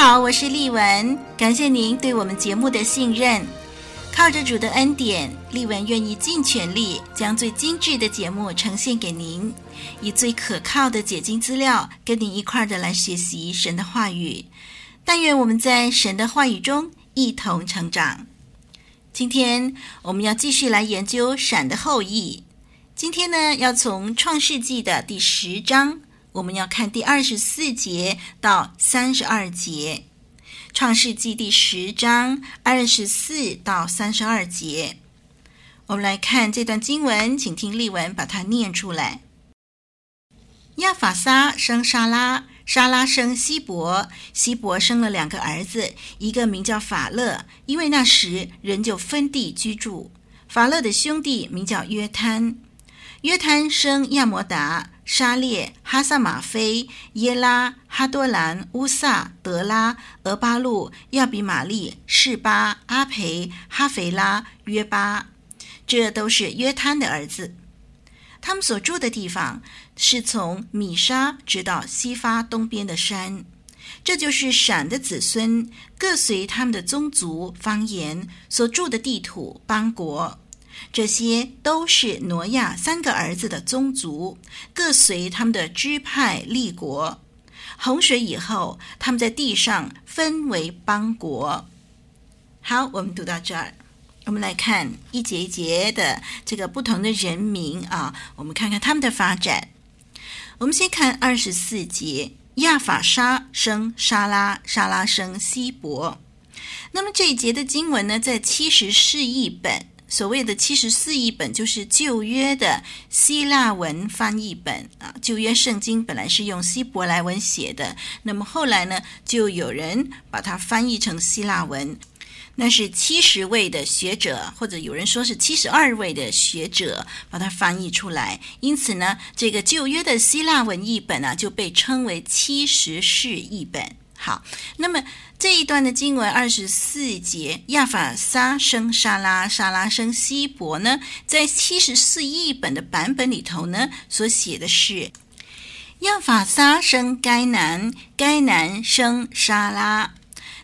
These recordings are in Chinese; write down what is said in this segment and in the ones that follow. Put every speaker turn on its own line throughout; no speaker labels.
好，我是丽文，感谢您对我们节目的信任。靠着主的恩典，丽文愿意尽全力将最精致的节目呈现给您，以最可靠的解经资料跟您一块儿的来学习神的话语。但愿我们在神的话语中一同成长。今天我们要继续来研究闪的后裔。今天呢，要从创世纪的第十章，我们要看第二十四节到三十二节。创世纪第十章二十四到三十二节，我们来看这段经文，请听例文把它念出来。亚法撒生沙拉，沙拉生希伯，希伯生了两个儿子，一个名叫法勒，因为那时人就分地居住。法勒的兄弟名叫约摊，约摊生亚摩达。沙列、哈萨玛菲、耶拉、哈多兰、乌萨、德拉、俄巴路、亚比玛利、士巴、阿培、哈斐拉、约巴，这都是约摊的儿子。他们所住的地方是从米沙直到西发东边的山。这就是闪的子孙，各随他们的宗族、方言所住的地土、邦国。这些都是挪亚三个儿子的宗族，各随他们的支派立国。洪水以后，他们在地上分为邦国。好，我们读到这儿，我们来看一节一节的这个不同的人民啊，我们看看他们的发展。我们先看二十四节：亚法沙生沙拉，沙拉生希伯。那么这一节的经文呢，在七十四译本。所谓的七十四译本就是旧约的希腊文翻译本啊，旧约圣经本来是用希伯来文写的，那么后来呢，就有人把它翻译成希腊文，那是七十位的学者，或者有人说是七十二位的学者把它翻译出来，因此呢，这个旧约的希腊文译本啊，就被称为七十士译本。好，那么。这一段的经文二十四节，亚法撒生沙拉，沙拉生希伯呢，在七十四译本的版本里头呢，所写的是亚法撒生该南，该南生沙拉。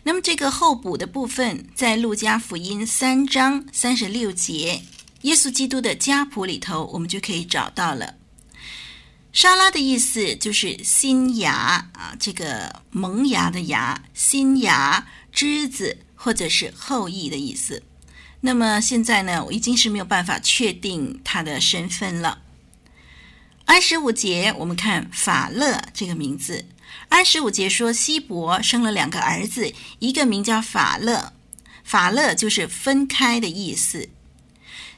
那么这个后补的部分，在路加福音三章三十六节，耶稣基督的家谱里头，我们就可以找到了。沙拉的意思就是新芽啊，这个萌芽的芽，新芽、枝子或者是后裔的意思。那么现在呢，我已经是没有办法确定他的身份了。二十五节，我们看法勒这个名字。二十五节说，希伯生了两个儿子，一个名叫法勒，法勒就是分开的意思。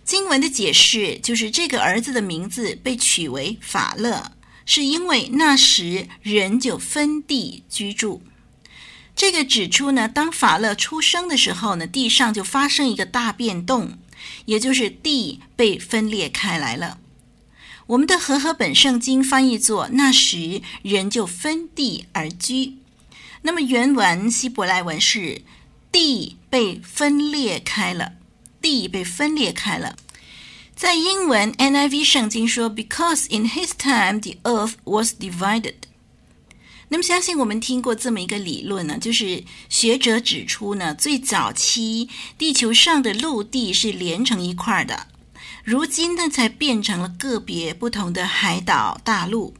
经文的解释就是，这个儿子的名字被取为法勒，是因为那时人就分地居住。这个指出呢，当法勒出生的时候呢，地上就发生一个大变动，也就是地被分裂开来了。我们的和合本圣经翻译作“那时人就分地而居”，那么原文希伯来文是“地被分裂开了”。地被分裂开了，在英文 NIV 圣经说，Because in his time the earth was divided。那么，相信我们听过这么一个理论呢，就是学者指出呢，最早期地球上的陆地是连成一块的，如今呢才变成了个别不同的海岛大陆。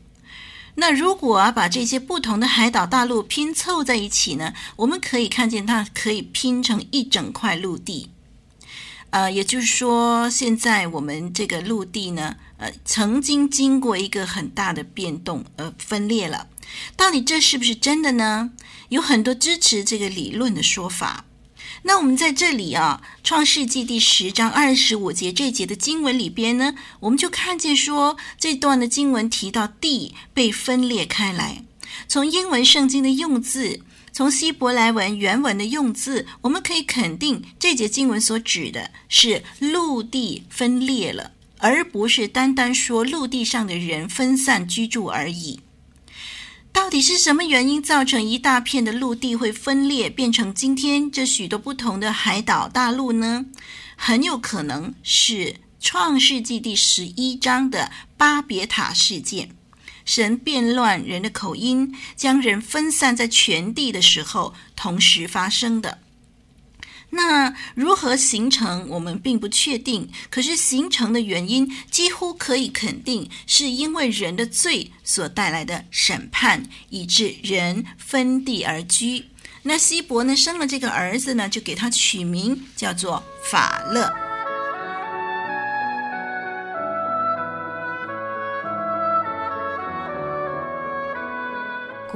那如果把这些不同的海岛大陆拼凑在一起呢，我们可以看见它可以拼成一整块陆地。呃，也就是说，现在我们这个陆地呢，呃，曾经经过一个很大的变动，呃，分裂了。到底这是不是真的呢？有很多支持这个理论的说法。那我们在这里啊，《创世纪》第十章二十五节这节的经文里边呢，我们就看见说，这段的经文提到地被分裂开来。从英文圣经的用字，从希伯来文原文的用字，我们可以肯定这节经文所指的是陆地分裂了，而不是单单说陆地上的人分散居住而已。到底是什么原因造成一大片的陆地会分裂，变成今天这许多不同的海岛大陆呢？很有可能是创世纪第十一章的巴别塔事件，神变乱人的口音，将人分散在全地的时候同时发生的。那如何形成？我们并不确定。可是形成的原因几乎可以肯定，是因为人的罪所带来的审判，以致人分地而居。那希伯呢，生了这个儿子呢，就给他取名叫做法勒。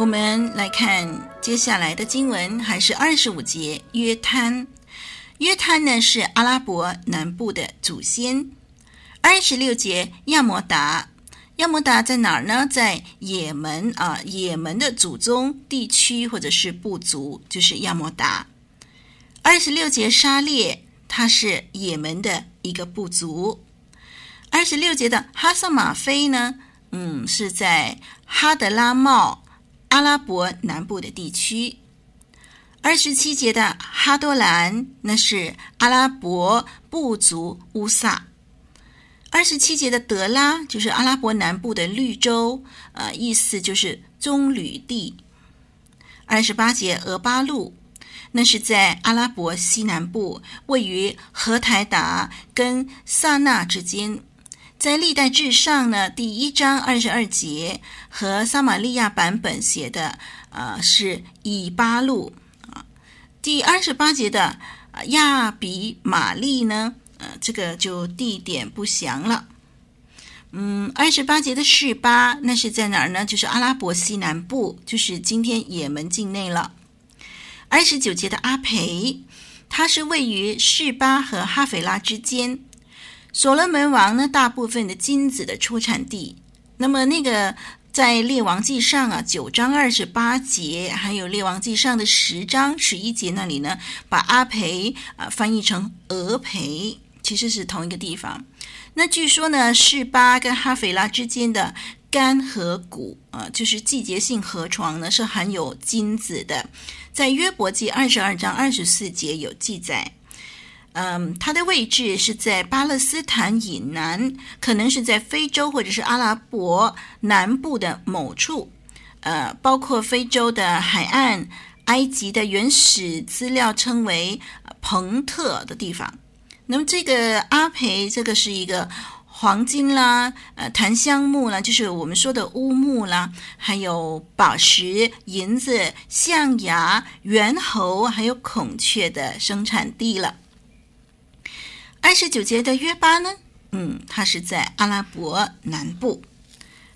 我们来看接下来的经文，还是二十五节。约滩，约滩呢是阿拉伯南部的祖先。二十六节，亚摩达，亚摩达在哪儿呢？在也门啊，也门的祖宗地区或者是部族就是亚摩达。二十六节，沙列，它是也门的一个部族。二十六节的哈萨马菲呢，嗯，是在哈德拉茂。阿拉伯南部的地区，二十七节的哈多兰，那是阿拉伯部族乌萨；二十七节的德拉，就是阿拉伯南部的绿洲，呃，意思就是棕榈地。二十八节俄巴路，那是在阿拉伯西南部，位于荷台达跟萨那之间。在历代志上呢，第一章二十二节和撒玛利亚版本写的，呃，是以巴路啊。第二十八节的亚比玛利呢，呃，这个就地点不详了。嗯，二十八节的示巴，那是在哪儿呢？就是阿拉伯西南部，就是今天也门境内了。二十九节的阿培，它是位于示巴和哈斐拉之间。所罗门王呢，大部分的金子的出产地。那么那个在列王记上啊，九章二十八节，还有列王记上的十章十一节那里呢，把阿培啊翻译成俄培，其实是同一个地方。那据说呢，示巴跟哈斐拉之间的干河谷啊，就是季节性河床呢，是含有金子的，在约伯记二十二章二十四节有记载。嗯，它的位置是在巴勒斯坦以南，可能是在非洲或者是阿拉伯南部的某处，呃，包括非洲的海岸、埃及的原始资料称为彭特的地方。那么这个阿培，这个是一个黄金啦，呃，檀香木啦，就是我们说的乌木啦，还有宝石、银子、象牙、猿猴，还有孔雀的生产地了。二十九节的约巴呢？嗯，它是在阿拉伯南部。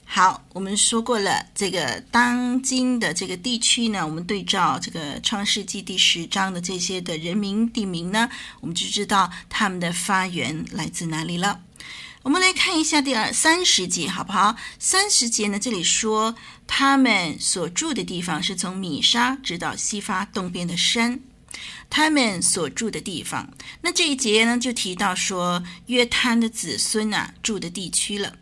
好，我们说过了这个当今的这个地区呢，我们对照这个创世纪第十章的这些的人名地名呢，我们就知道他们的发源来自哪里了。我们来看一下第二三十节，好不好？三十节呢，这里说他们所住的地方是从米沙直到西发东边的山。他们所住的地方，那这一节呢，就提到说约摊的子孙啊住的地区了。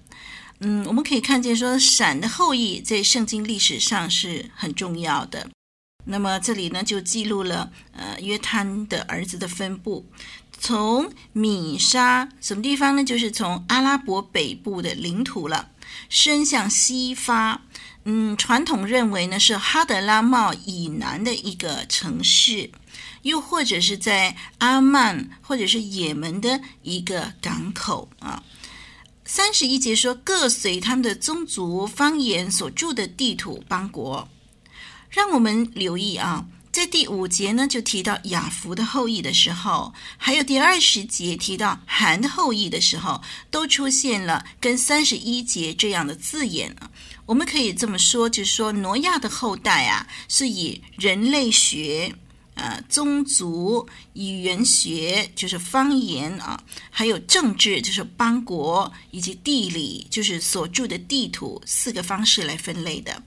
嗯，我们可以看见说闪的后裔在圣经历史上是很重要的。那么这里呢就记录了呃约摊的儿子的分布，从米沙什么地方呢？就是从阿拉伯北部的领土了，伸向西发。嗯，传统认为呢是哈德拉茂以南的一个城市，又或者是在阿曼或者是也门的一个港口啊。三十一节说，各随他们的宗族方言所住的地土邦国，让我们留意啊。在第五节呢，就提到雅弗的后裔的时候，还有第二十节提到韩的后裔的时候，都出现了跟三十一节这样的字眼啊。我们可以这么说，就是说挪亚的后代啊，是以人类学、呃宗族、语言学，就是方言啊，还有政治，就是邦国，以及地理，就是所住的地图四个方式来分类的。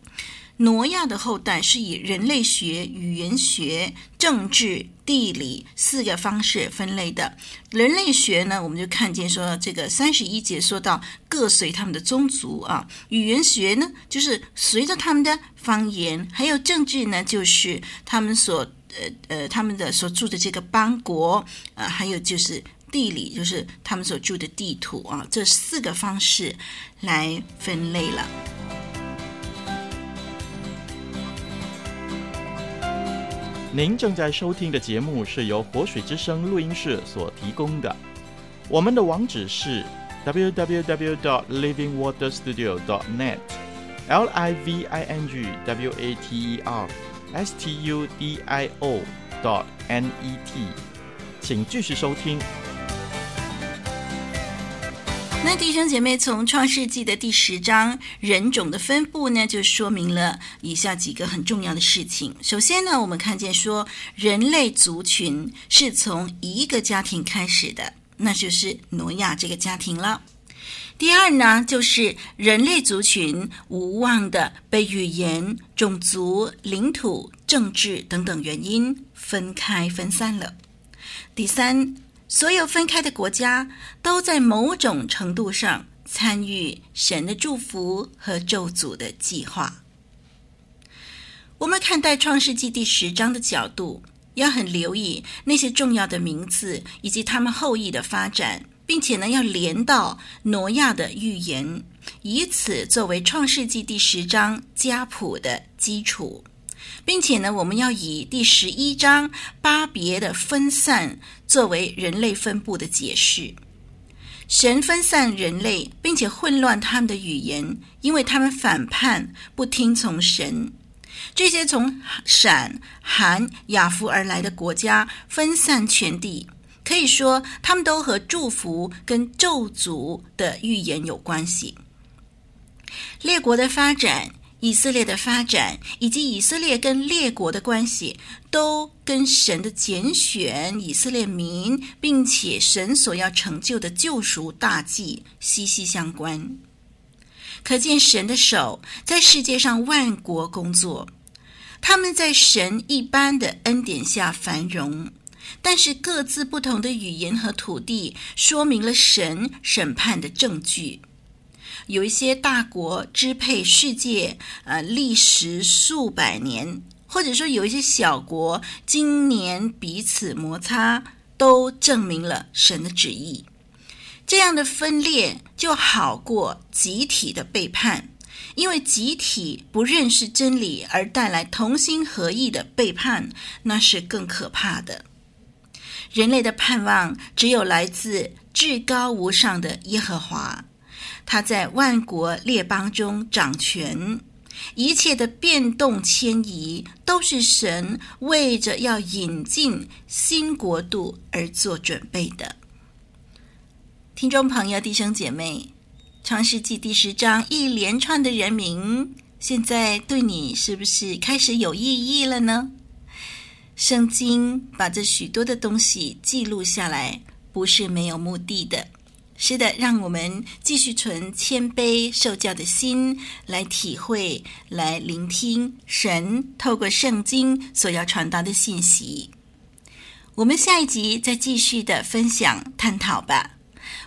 挪亚的后代是以人类学、语言学、政治、地理四个方式分类的。人类学呢，我们就看见说，这个三十一节说到各随他们的宗族啊；语言学呢，就是随着他们的方言；还有政治呢，就是他们所呃呃他们的所住的这个邦国呃；还有就是地理，就是他们所住的地图啊。这四个方式来分类了。
您正在收听的节目是由活水之声录音室所提供的。我们的网址是 www.livingwaterstudio.net，l i v i n g w a t e r Studio.dot.net，请继续收听。
那弟兄姐妹，从创世纪的第十章人种的分布呢，就说明了以下几个很重要的事情。首先呢，我们看见说人类族群是从一个家庭开始的，那就是挪亚这个家庭了。第二呢，就是人类族群无望的被语言、种族、领土、政治等等原因分开分散了。第三。所有分开的国家都在某种程度上参与神的祝福和咒诅的计划。我们看待创世纪第十章的角度，要很留意那些重要的名字以及他们后裔的发展，并且呢，要连到挪亚的预言，以此作为创世纪第十章家谱的基础。并且呢，我们要以第十一章巴别的分散作为人类分布的解释。神分散人类，并且混乱他们的语言，因为他们反叛，不听从神。这些从闪、含、雅弗而来的国家分散全地，可以说他们都和祝福跟咒诅的预言有关系。列国的发展。以色列的发展，以及以色列跟列国的关系，都跟神的拣选以色列民，并且神所要成就的救赎大计息息相关。可见神的手在世界上万国工作，他们在神一般的恩典下繁荣，但是各自不同的语言和土地，说明了神审判的证据。有一些大国支配世界，呃，历时数百年，或者说有一些小国今年彼此摩擦，都证明了神的旨意。这样的分裂就好过集体的背叛，因为集体不认识真理而带来同心合意的背叛，那是更可怕的。人类的盼望只有来自至高无上的耶和华。他在万国列邦中掌权，一切的变动迁移都是神为着要引进新国度而做准备的。听众朋友、弟兄姐妹，《创世纪》第十章一连串的人名，现在对你是不是开始有意义了呢？圣经把这许多的东西记录下来，不是没有目的的。是的，让我们继续存谦卑受教的心来体会、来聆听神透过圣经所要传达的信息。我们下一集再继续的分享探讨吧。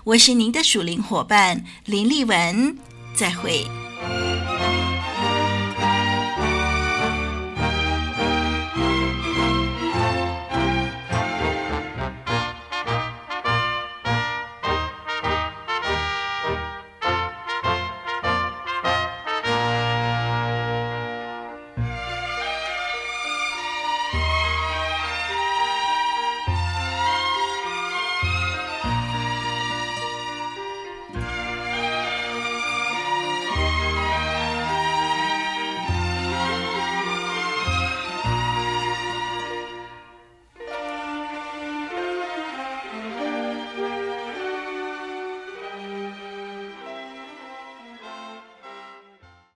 我是您的属灵伙伴林丽文，再会。